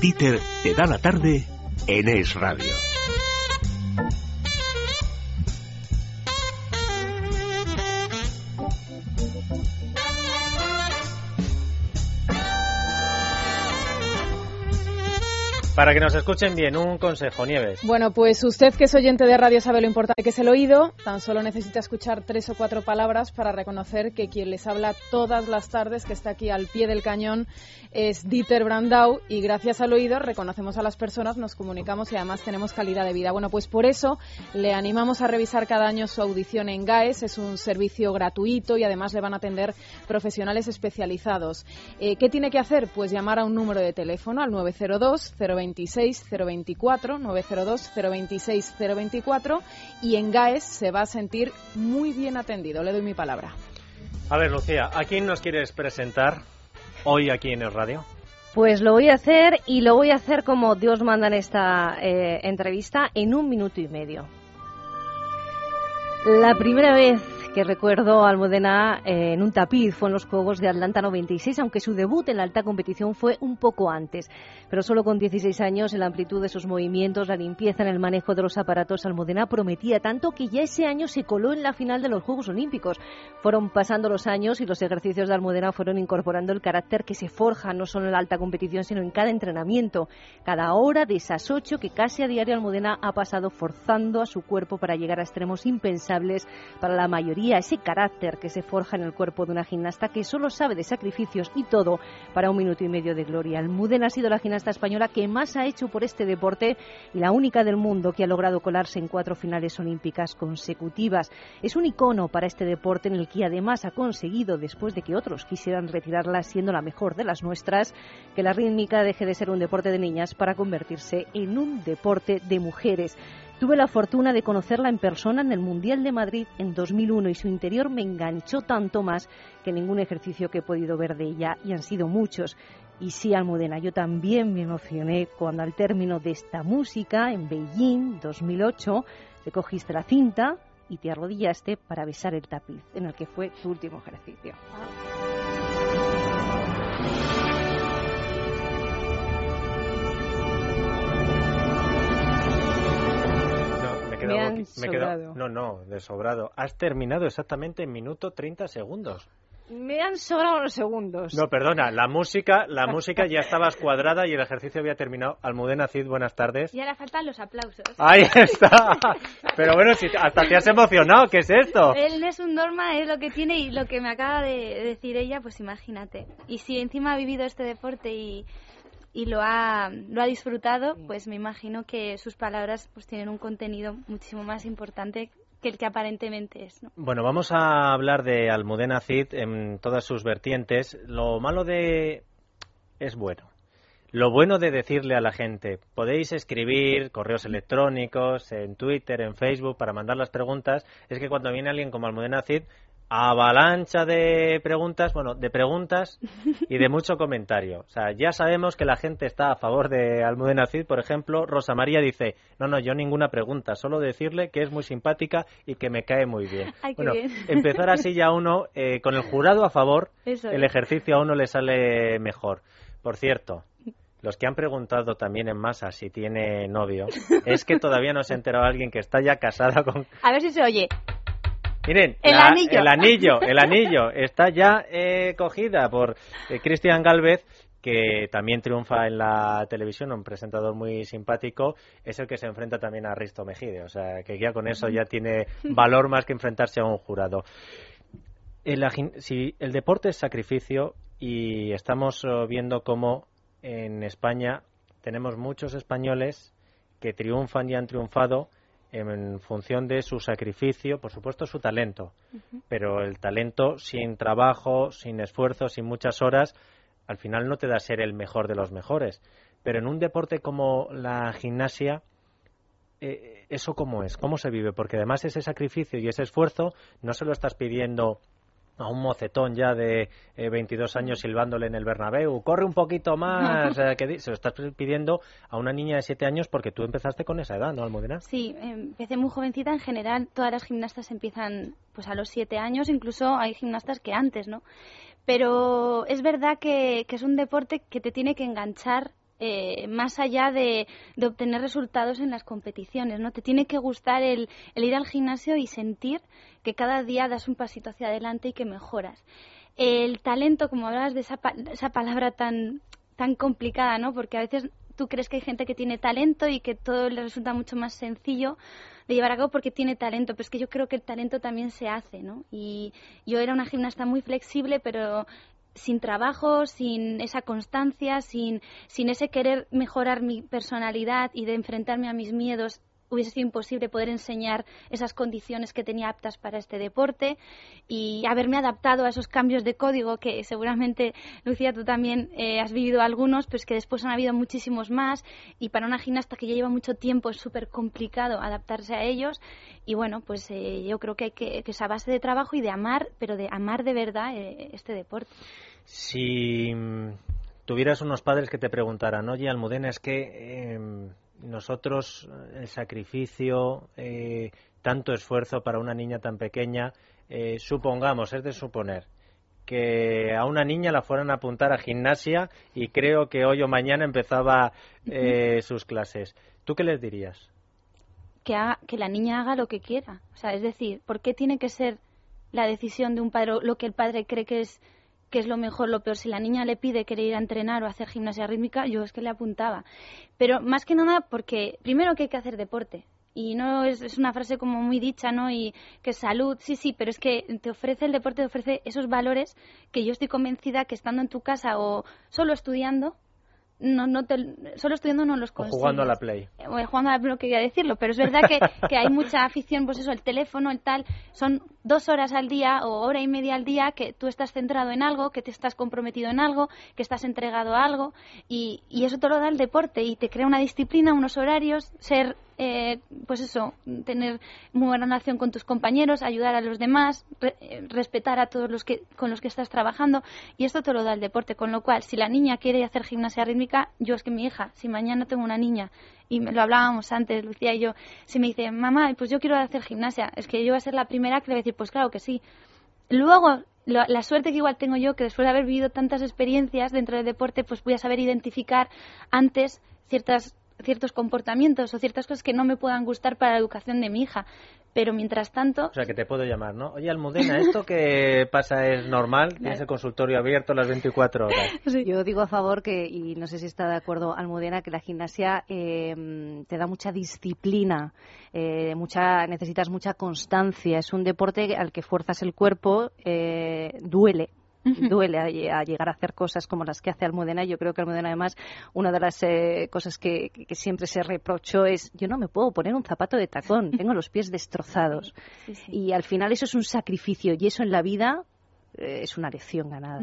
Títer te da la tarde en Es Radio. Para que nos escuchen bien, un consejo, Nieves. Bueno, pues usted que es oyente de radio sabe lo importante que es el oído. Tan solo necesita escuchar tres o cuatro palabras para reconocer que quien les habla todas las tardes, que está aquí al pie del cañón, es Dieter Brandau y gracias al oído reconocemos a las personas, nos comunicamos y además tenemos calidad de vida. Bueno, pues por eso le animamos a revisar cada año su audición en GAES. Es un servicio gratuito y además le van a atender profesionales especializados. Eh, ¿Qué tiene que hacer? Pues llamar a un número de teléfono al 902 026 024 902 026 024 y en GAES se va a sentir muy bien atendido. Le doy mi palabra. A ver, Lucía, ¿a quién nos quieres presentar hoy aquí en el radio? Pues lo voy a hacer y lo voy a hacer como Dios manda en esta eh, entrevista en un minuto y medio. La primera vez que recuerdo Almudena eh, en un tapiz fue en los Juegos de Atlanta 96, aunque su debut en la alta competición fue un poco antes. Pero solo con 16 años, en la amplitud de sus movimientos, la limpieza en el manejo de los aparatos, Almudena prometía tanto que ya ese año se coló en la final de los Juegos Olímpicos. Fueron pasando los años y los ejercicios de Almudena fueron incorporando el carácter que se forja no solo en la alta competición, sino en cada entrenamiento. Cada hora de esas ocho que casi a diario Almudena ha pasado forzando a su cuerpo para llegar a extremos impensables para la mayoría ese carácter que se forja en el cuerpo de una gimnasta que solo sabe de sacrificios y todo para un minuto y medio de gloria. Almudena ha sido la gimnasta española que más ha hecho por este deporte y la única del mundo que ha logrado colarse en cuatro finales olímpicas consecutivas. Es un icono para este deporte en el que además ha conseguido, después de que otros quisieran retirarla siendo la mejor de las nuestras, que la rítmica deje de ser un deporte de niñas para convertirse en un deporte de mujeres. Tuve la fortuna de conocerla en persona en el Mundial de Madrid en 2001 y su interior me enganchó tanto más que ningún ejercicio que he podido ver de ella, y han sido muchos. Y sí, Almudena, yo también me emocioné cuando al término de esta música, en Beijing 2008, te cogiste la cinta y te arrodillaste para besar el tapiz, en el que fue tu último ejercicio. Quedado Me han aquí- me he quedado- sobrado. No, no, de sobrado. Has terminado exactamente en minuto 30 segundos. Me han sobrado los segundos. No, perdona, la música, la música ya estabas cuadrada y el ejercicio había terminado. Almudena Cid, buenas tardes. Y ahora faltan los aplausos. Ahí está. Pero bueno, si hasta te has emocionado, ¿qué es esto? Él no es un norma, es lo que tiene y lo que me acaba de decir ella, pues imagínate. Y si encima ha vivido este deporte y, y lo, ha, lo ha disfrutado, pues me imagino que sus palabras pues tienen un contenido muchísimo más importante que el que aparentemente es. ¿no? Bueno, vamos a hablar de Almudena Cid en todas sus vertientes. Lo malo de... es bueno. Lo bueno de decirle a la gente, podéis escribir correos electrónicos, en Twitter, en Facebook, para mandar las preguntas, es que cuando viene alguien como Almudena Cid, avalancha de preguntas, bueno, de preguntas y de mucho comentario. O sea, ya sabemos que la gente está a favor de Almudena Cid. Por ejemplo, Rosa María dice, no, no, yo ninguna pregunta, solo decirle que es muy simpática y que me cae muy bien. Ay, bueno, bien. empezar así ya uno, eh, con el jurado a favor, Eso el ejercicio a uno le sale mejor. Por cierto, los que han preguntado también en masa si tiene novio, es que todavía no se ha enterado alguien que está ya casada con... A ver si se oye. Miren, El la- anillo. el anillo, el anillo está ya eh, cogida por eh, Cristian Galvez, que también triunfa en la televisión, un presentador muy simpático, es el que se enfrenta también a Risto Mejide, o sea, que ya con eso ya tiene valor más que enfrentarse a un jurado. El, si el deporte es sacrificio y estamos oh, viendo cómo en España tenemos muchos españoles que triunfan y han triunfado en función de su sacrificio, por supuesto su talento, pero el talento sin trabajo, sin esfuerzo, sin muchas horas, al final no te da ser el mejor de los mejores. Pero en un deporte como la gimnasia, eh, ¿eso cómo es? ¿Cómo se vive? Porque además ese sacrificio y ese esfuerzo no se lo estás pidiendo a un mocetón ya de eh, 22 años silbándole en el Bernabéu, corre un poquito más, eh, que se lo estás pidiendo a una niña de 7 años porque tú empezaste con esa edad, ¿no, Almudena? Sí, empecé muy jovencita. En general, todas las gimnastas empiezan pues a los siete años, incluso hay gimnastas que antes, ¿no? Pero es verdad que, es un deporte que te tiene que enganchar eh, más allá de, obtener resultados en las competiciones, ¿no? Te tiene que gustar el, ir al gimnasio y sentir que cada día das un pasito hacia adelante y que mejoras. El talento, como hablabas de esa, esa palabra tan, tan complicada, ¿no? Porque a veces tú crees que hay gente que tiene talento y que todo le resulta mucho más sencillo de llevar a cabo porque tiene talento, pero es que yo creo que el talento también se hace, ¿no? Y yo era una gimnasta muy flexible, pero sin trabajo, sin esa constancia, sin, sin ese querer mejorar mi personalidad y de enfrentarme a mis miedos hubiese sido imposible poder enseñar esas condiciones que tenía aptas para este deporte y haberme adaptado a esos cambios de código que seguramente, Lucía, tú también eh, has vivido algunos, pero es que después han habido muchísimos más y para una gimnasta que ya lleva mucho tiempo es súper complicado adaptarse a ellos y bueno, pues eh, yo creo que hay que, que esa base de trabajo y de amar, pero de amar de verdad eh, este deporte. Si mm, tuvieras unos padres que te preguntaran, oye, Almudena, es que em, nosotros eh, el sacrificio, eh, tanto esfuerzo para una niña tan pequeña, eh, supongamos, es de suponer, que a una niña la fueran a apuntar a gimnasia y creo que hoy o mañana empezaba sus clases. ¿Tú qué les dirías? Que, que la niña haga lo que quiera. O sea, es decir, ¿por qué tiene que ser la decisión de un padre lo que el padre cree que es qué es lo mejor, lo peor. Si la niña le pide querer ir a entrenar o hacer gimnasia rítmica, yo es que le apuntaba. Pero más que nada porque, primero que hay que hacer deporte. Y no es, es una frase como muy dicha, ¿no? Y que salud, sí, sí, pero es que te ofrece el deporte, te ofrece esos valores que yo estoy convencida que estando en tu casa o solo estudiando, no, no solo estudiando no los consigues. O jugando a la Play. O jugando a la Play, no quería decirlo, pero es verdad que, que, hay mucha afición, pues eso, el teléfono, el tal, son dos horas al día o hora y media al día que tú estás centrado en algo, que te estás comprometido en algo, que estás entregado a algo, y, y eso te lo da el deporte y te crea una disciplina, unos horarios, ser eh, pues eso, tener muy buena relación con tus compañeros, ayudar a los demás, eh, respetar a todos los que con los que estás trabajando y esto te lo da el deporte, con lo cual si la niña quiere hacer gimnasia rítmica, yo es que mi hija, si mañana tengo una niña y lo hablábamos antes, Lucía y yo, si me dice, mamá, pues yo quiero hacer gimnasia, es que yo voy a ser la primera que le voy a decir, pues claro que sí. Luego, la suerte que igual tengo yo, que después de haber vivido tantas experiencias dentro del deporte, pues voy a saber identificar antes ciertas ciertos comportamientos o ciertas cosas que no me puedan gustar para la educación de mi hija. Pero mientras tanto... O sea, que te puedo llamar, ¿no? Oye, Almudena, ¿esto que pasa es normal? ¿Tienes el consultorio abierto las 24 horas? Yo digo a favor que, y no sé si está de acuerdo Almudena, que la gimnasia eh, te da mucha disciplina, eh, mucha, necesitas mucha constancia. Es un deporte al que fuerzas el cuerpo, eh, duele duele a, llegar a hacer cosas como las que hace Almudena. Yo creo que Almudena, además, una de las eh, cosas que, siempre se reprochó es: yo no me puedo poner un zapato de tacón, tengo los pies destrozados. Y al final eso es un sacrificio y eso en la vida eh, es una lección ganada.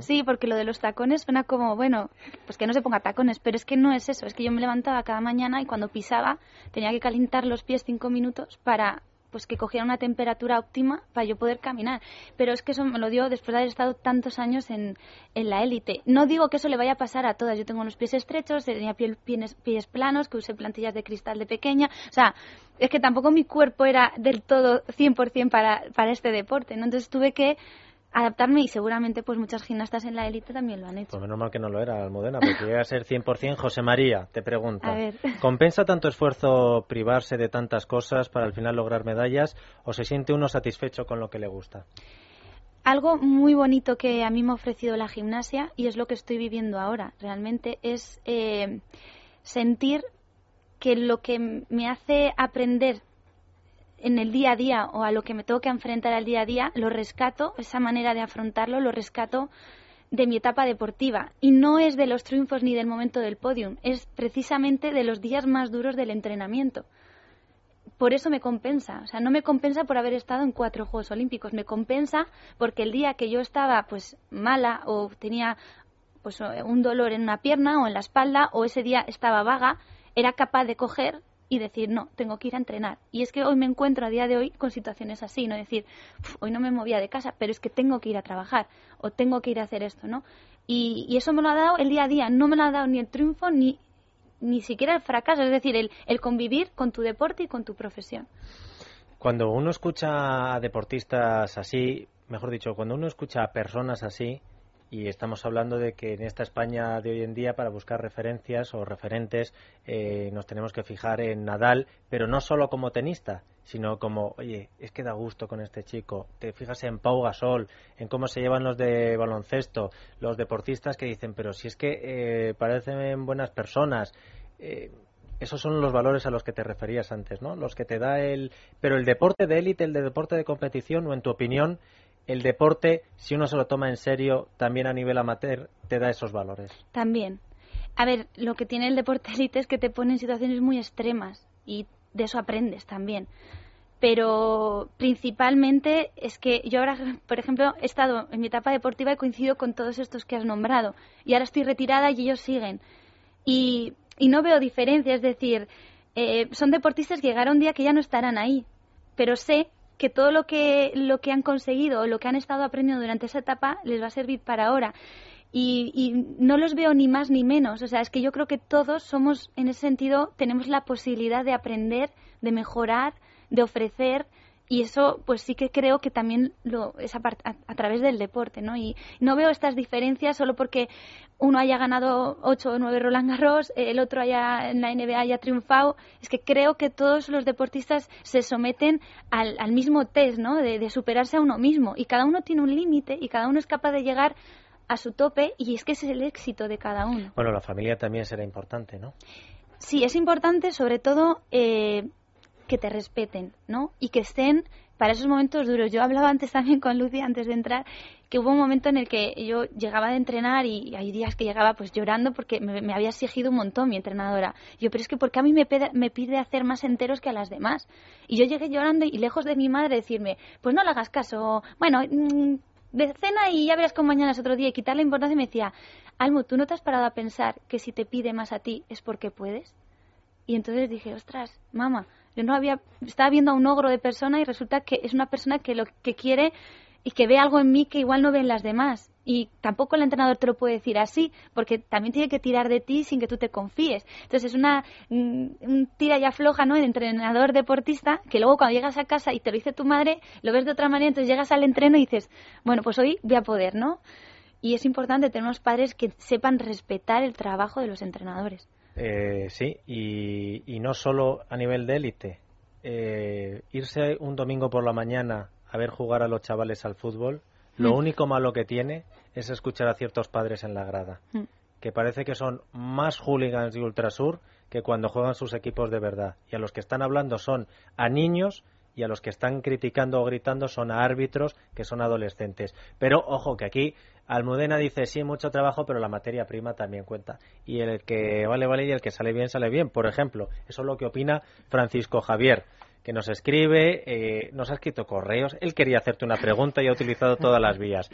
Sí, porque lo de los tacones suena como, bueno, pues que no se ponga tacones, pero es que no es eso, es que yo me levantaba cada mañana y cuando pisaba tenía que calentar los pies cinco minutos para pues que cogiera una temperatura óptima para yo poder caminar. Pero es que eso me lo dio después de haber estado tantos años en, en la élite. No digo que eso le vaya a pasar a todas. Yo tengo los pies estrechos, tenía pies, pies, planos, que usé plantillas de cristal de pequeña. O sea, es que tampoco mi cuerpo era del todo 100% para, para este deporte. ¿no? Entonces tuve que adaptarme y seguramente pues muchas gimnastas en la élite también lo han hecho. Pues menos mal que no lo era, Almudena, porque llega a ser 100% José María, te pregunto. ¿Compensa tanto esfuerzo privarse de tantas cosas para al final lograr medallas o se siente uno satisfecho con lo que le gusta? Algo muy bonito que a mí me ha ofrecido la gimnasia y es lo que estoy viviendo ahora, realmente es eh, sentir que lo que me hace aprender en el día a día o a lo que me tengo que enfrentar al día a día, lo rescato, esa manera de afrontarlo, lo rescato de mi etapa deportiva. Y no es de los triunfos ni del momento del podium, es precisamente de los días más duros del entrenamiento. Por eso me compensa, o sea, no me compensa por haber estado en cuatro Juegos Olímpicos, me compensa porque el día que yo estaba pues mala o tenía pues un dolor en una pierna o en la espalda o ese día estaba vaga, era capaz de coger y decir, no, tengo que ir a entrenar. Y es que hoy me encuentro a día de hoy con situaciones así, no decir, hoy no me movía de casa, pero es que tengo que ir a trabajar o tengo que ir a hacer esto, ¿no? Y, eso me lo ha dado el día a día, no me lo ha dado ni el triunfo ni, ni siquiera el fracaso, es decir, el, el convivir con tu deporte y con tu profesión. Cuando uno escucha a deportistas así, mejor dicho, cuando uno escucha a personas así, y estamos hablando de que en esta España de hoy en día para buscar referencias o referentes eh, nos tenemos que fijar en Nadal, pero no solo como tenista, sino como, oye, es que da gusto con este chico. Te fijas en Pau Gasol, en cómo se llevan los de baloncesto, los deportistas que dicen, pero si es que eh, parecen buenas personas. Eh, esos son los valores a los que te referías antes, ¿no? Los que te da el... Pero el deporte de élite, el de deporte de competición, o en tu opinión, el deporte, si uno se lo toma en serio, también a nivel amateur, te da esos valores. También. A ver, lo que tiene el deporte élite es que te pone en situaciones muy extremas y de eso aprendes también. Pero principalmente es que yo ahora, por ejemplo, he estado en mi etapa deportiva y coincido con todos estos que has nombrado. Y ahora estoy retirada y ellos siguen. Y, no veo diferencia, es decir, eh, son deportistas que llegará un día que ya no estarán ahí. Pero sé que todo lo que, lo que han conseguido o lo que han estado aprendiendo durante esa etapa les va a servir para ahora. Y, y, no los veo ni más ni menos. O sea, es que yo creo que todos somos, en ese sentido, tenemos la posibilidad de aprender, de mejorar, de ofrecer y eso pues sí que creo que también lo es a, a, través del deporte no y no veo estas diferencias solo porque uno haya ganado ocho o nueve Roland Garros el otro haya en la NBA haya triunfado. Es que creo que todos los deportistas se someten al, al mismo test no de, de superarse a uno mismo. Y cada uno tiene un límite y cada uno es capaz de llegar a su tope y es que ese es el éxito de cada uno. Bueno la familia también será importante no sí es importante sobre todo eh, que te respeten, ¿no? Y que estén para esos momentos duros. Yo hablaba antes también con Lucy, antes de entrar, que hubo un momento en el que yo llegaba de entrenar y hay días que llegaba pues llorando porque me, había exigido un montón mi entrenadora. Yo, pero es que porque a mí me pide, hacer más enteros que a las demás. Y yo llegué llorando y lejos de mi madre decirme, pues no le hagas caso, bueno, mm, de cena y ya verás cómo mañana es otro día y quitarle importancia me decía, Almo, ¿tú no te has parado a pensar que si te pide más a ti es porque puedes? Y entonces dije, ostras, mamá, yo no había, estaba viendo a un ogro de persona y resulta que es una persona que lo que quiere y que ve algo en mí que igual no ven las demás. Y tampoco el entrenador te lo puede decir así, porque también tiene que tirar de ti sin que tú te confíes. Entonces es una mm, un tira y afloja, ¿no? El entrenador deportista, que luego cuando llegas a casa y te lo dice tu madre, lo ves de otra manera, entonces llegas al entreno y dices, bueno, pues hoy voy a poder, ¿no? Y es importante tener unos padres que sepan respetar el trabajo de los entrenadores. Eh, sí, y, no solo a nivel de élite. Eh, irse un domingo por la mañana a ver jugar a los chavales al fútbol, lo mm. único malo que tiene es escuchar a ciertos padres en la grada, mm. que parece que son más hooligans y ultrasur que cuando juegan sus equipos de verdad. Y a los que están hablando son a niños y a los que están criticando o gritando son a árbitros que son adolescentes. Pero ojo que aquí Almudena dice sí, mucho trabajo, pero la materia prima también cuenta. Y el que vale, vale y el que sale bien, sale bien. Por ejemplo, eso es lo que opina Francisco Javier que nos escribe, eh, nos ha escrito correos. Él quería hacerte una pregunta y ha utilizado todas las vías.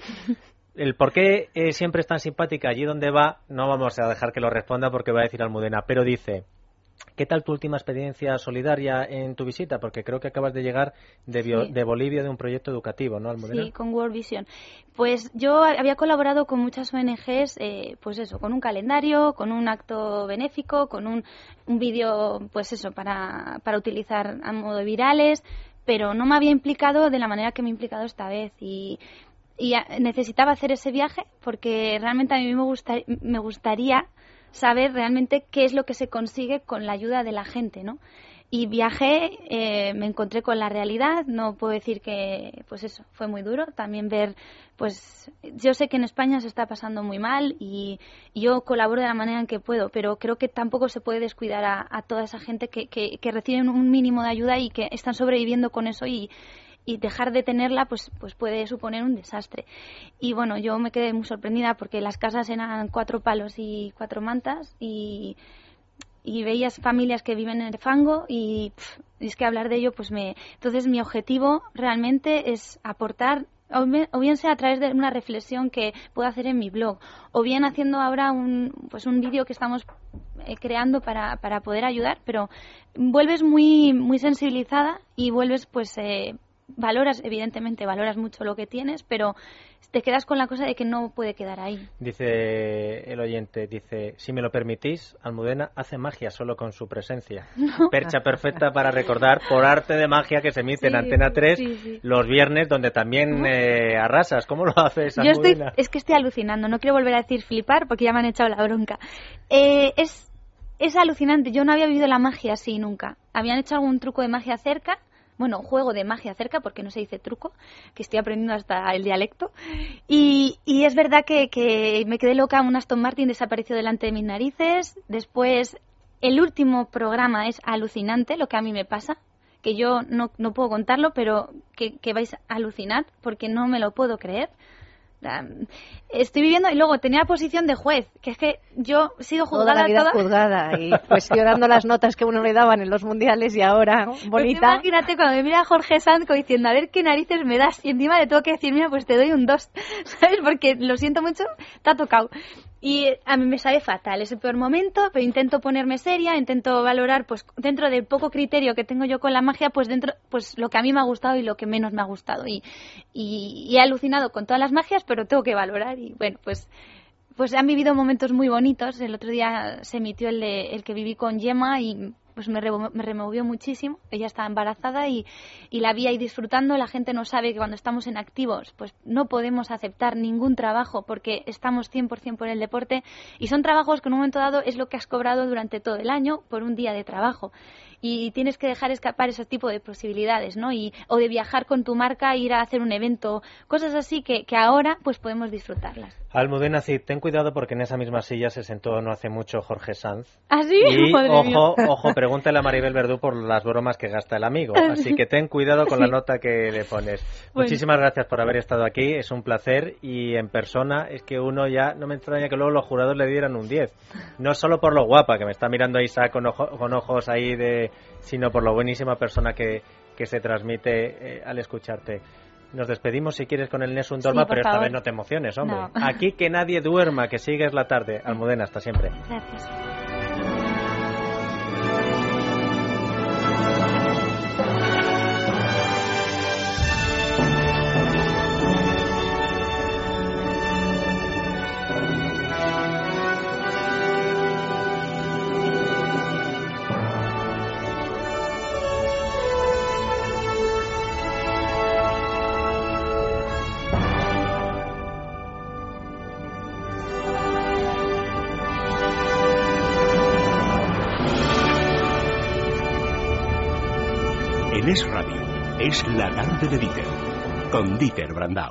El por qué eh, siempre es tan simpática allí donde va, no vamos a dejar que lo responda porque va a decir Almudena, pero dice, ¿Qué tal tu última experiencia solidaria en tu visita? Porque creo que acabas de llegar de, Bolivia de un proyecto educativo, ¿no, Almudena? Sí, con World Vision. Pues yo había colaborado con muchas ONGs, eh, pues eso, con un calendario, con un acto benéfico, con un, vídeo, pues eso, para, para utilizar a modo virales, pero no me había implicado de la manera que me he implicado esta vez y y necesitaba hacer ese viaje porque realmente a mí me, gusta, me gustaría saber realmente qué es lo que se consigue con la ayuda de la gente, ¿no? Y viajé, eh, me encontré con la realidad, no puedo decir que, pues eso, fue muy duro. También ver, pues, yo sé que en España se está pasando muy mal y, yo colaboro de la manera en que puedo, pero creo que tampoco se puede descuidar a, toda esa gente que, que, que reciben un mínimo de ayuda y que están sobreviviendo con eso y, y dejar de tenerla pues, pues puede suponer un desastre. Y bueno, yo me quedé muy sorprendida porque las casas eran cuatro palos y cuatro mantas y, y veías familias que viven en el fango y, es que hablar de ello pues me... Entonces mi objetivo realmente es aportar o bien sea a través de una reflexión que puedo hacer en mi blog, o bien haciendo ahora un, pues un vídeo que estamos eh, creando para, para poder ayudar, pero vuelves muy, muy sensibilizada y vuelves pues eh, valoras, evidentemente, valoras mucho lo que tienes, pero te quedas con la cosa de que no puede quedar ahí. Dice el oyente, dice, si me lo permitís, Almudena hace magia solo con su presencia. Percha perfecta para recordar por arte de magia que se emite en Antena 3 los viernes, donde también eh, arrasas. ¿Cómo lo haces, Almudena? Es que estoy alucinando, no quiero volver a decir flipar porque ya me han echado la bronca. Eh, es, es alucinante, yo no había vivido la magia así nunca. Habían hecho algún truco de magia cerca bueno, juego de magia cerca, porque no se dice truco, que estoy aprendiendo hasta el dialecto. Y, es verdad que, me quedé loca, un Aston Martin desapareció delante de mis narices. Después, el último programa es alucinante, lo que a mí me pasa, que yo no, puedo contarlo, pero que vais a alucinar, porque no me lo puedo creer estoy viviendo y luego tenía posición de juez, que es que yo he sido juzgada toda la vida juzgada y pues yo dando las notas que uno le daban en los mundiales y ahora bonita. Pues imagínate cuando me mira Jorge Sanz diciendo a ver qué narices me das y encima le tengo que decir, mira, pues te doy un 2, ¿sabes? Porque lo siento mucho, te ha tocado. Y a mí me sale fatal, es el peor momento, pero intento ponerme seria, intento valorar, pues dentro del poco criterio que tengo yo con la magia, pues dentro, pues lo que a mí me ha gustado y lo que menos me ha gustado. Y, y, he alucinado con todas las magias, pero tengo que valorar. Y bueno, pues, pues han vivido momentos muy bonitos. El otro día se emitió el, de, el que viví con Gemma y pues me, removió muchísimo. Ella estaba embarazada y, y, la vi ahí disfrutando. La gente no sabe que cuando estamos en activos, pues no podemos aceptar ningún trabajo porque estamos 100% por el deporte y son trabajos que en un momento dado es lo que has cobrado durante todo el año por un día de trabajo y tienes que dejar escapar ese tipo de posibilidades, ¿no? Y, o de viajar con tu marca, ir a hacer un evento, cosas así que, que ahora pues podemos disfrutarlas. Almudena Cid, ten cuidado porque en esa misma silla se sentó no hace mucho Jorge Sanz. ¿Ah, sí? Y ojo, ojo, pregúntale a Maribel Verdú por las bromas que gasta el amigo. Así que ten cuidado con la nota que le pones. Muchísimas gracias por haber estado aquí, es un placer y en persona es que uno ya, no me extraña que luego los jurados le dieran un 10. No solo por lo guapa, que me está mirando Isaac con, con ojos ahí de... sino por lo buenísima persona que, que se transmite eh, al escucharte. Nos despedimos si quieres con el Nessun Dorma, pero esta vez no te emociones, hombre. Aquí que nadie duerma, que sigues la tarde. Almudena, hasta siempre. Gracias. De Dieter. Con Dieter Brandau.